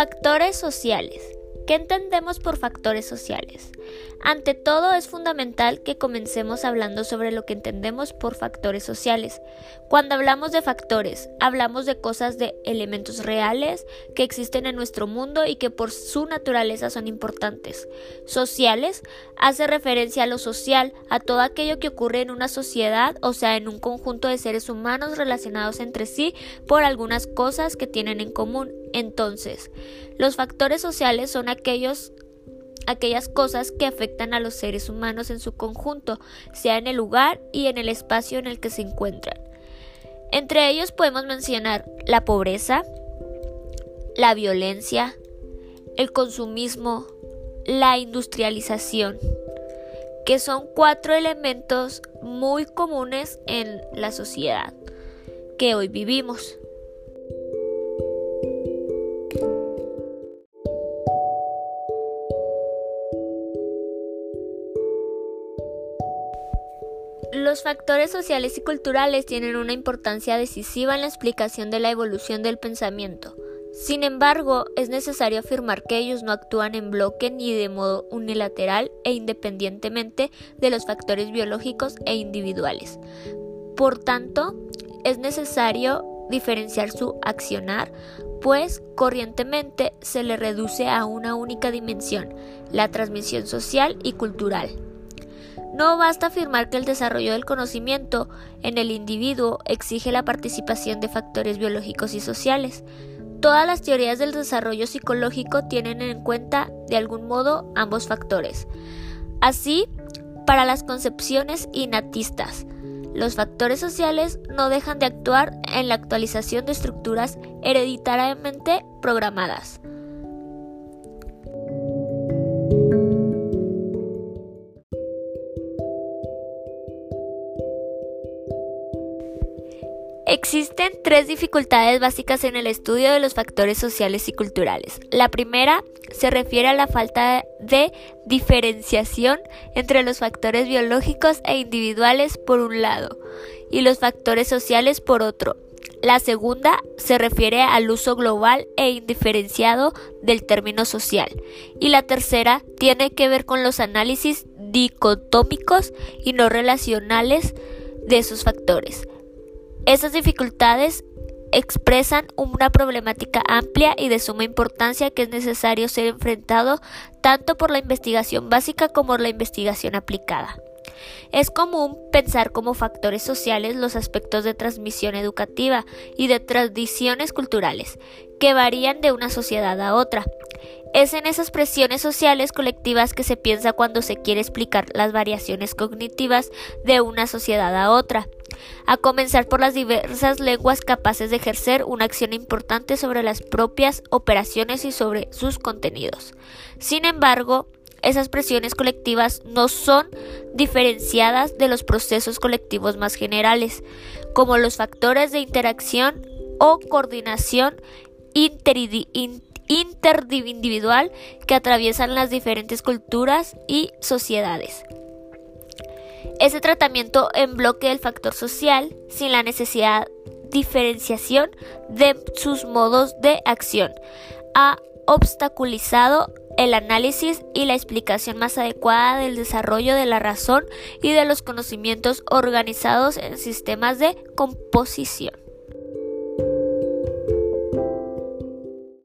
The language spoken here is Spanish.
Factores sociales. ¿Qué entendemos por factores sociales? Ante todo es fundamental que comencemos hablando sobre lo que entendemos por factores sociales. Cuando hablamos de factores, hablamos de cosas de elementos reales que existen en nuestro mundo y que por su naturaleza son importantes. Sociales hace referencia a lo social, a todo aquello que ocurre en una sociedad, o sea, en un conjunto de seres humanos relacionados entre sí por algunas cosas que tienen en común. Entonces, los factores sociales son aquellas cosas que afectan a los seres humanos en su conjunto, sea en el lugar y en el espacio en el que se encuentran. Entre ellos podemos mencionar la pobreza, la violencia, el consumismo, la industrialización, que son cuatro elementos muy comunes en la sociedad que hoy vivimos. Los factores sociales y culturales tienen una importancia decisiva en la explicación de la evolución del pensamiento. Sin embargo, es necesario afirmar que ellos no actúan en bloque ni de modo unilateral e independientemente de los factores biológicos e individuales. Por tanto, es necesario diferenciar su accionar, pues corrientemente se le reduce a una única dimensión, la transmisión social y cultural. No basta afirmar que el desarrollo del conocimiento en el individuo exige la participación de factores biológicos y sociales. Todas las teorías del desarrollo psicológico tienen en cuenta de algún modo ambos factores. Así, para las concepciones innatistas, los factores sociales no dejan de actuar en la actualización de estructuras hereditariamente programadas. Existen tres dificultades básicas en el estudio de los factores sociales y culturales. La primera se refiere a la falta de diferenciación entre los factores biológicos e individuales por un lado y los factores sociales por otro. La segunda se refiere al uso global e indiferenciado del término social. Y la tercera tiene que ver con los análisis dicotómicos y no relacionales de esos factores. Estas dificultades expresan una problemática amplia y de suma importancia que es necesario ser enfrentado tanto por la investigación básica como por la investigación aplicada. Es común pensar como factores sociales los aspectos de transmisión educativa y de tradiciones culturales, que varían de una sociedad a otra. Es en esas presiones sociales colectivas que se piensa cuando se quiere explicar las variaciones cognitivas de una sociedad a otra a comenzar por las diversas lenguas capaces de ejercer una acción importante sobre las propias operaciones y sobre sus contenidos. Sin embargo, esas presiones colectivas no son diferenciadas de los procesos colectivos más generales, como los factores de interacción o coordinación interindividual que atraviesan las diferentes culturas y sociedades. Ese tratamiento en bloque del factor social sin la necesidad diferenciación de sus modos de acción ha obstaculizado el análisis y la explicación más adecuada del desarrollo de la razón y de los conocimientos organizados en sistemas de composición.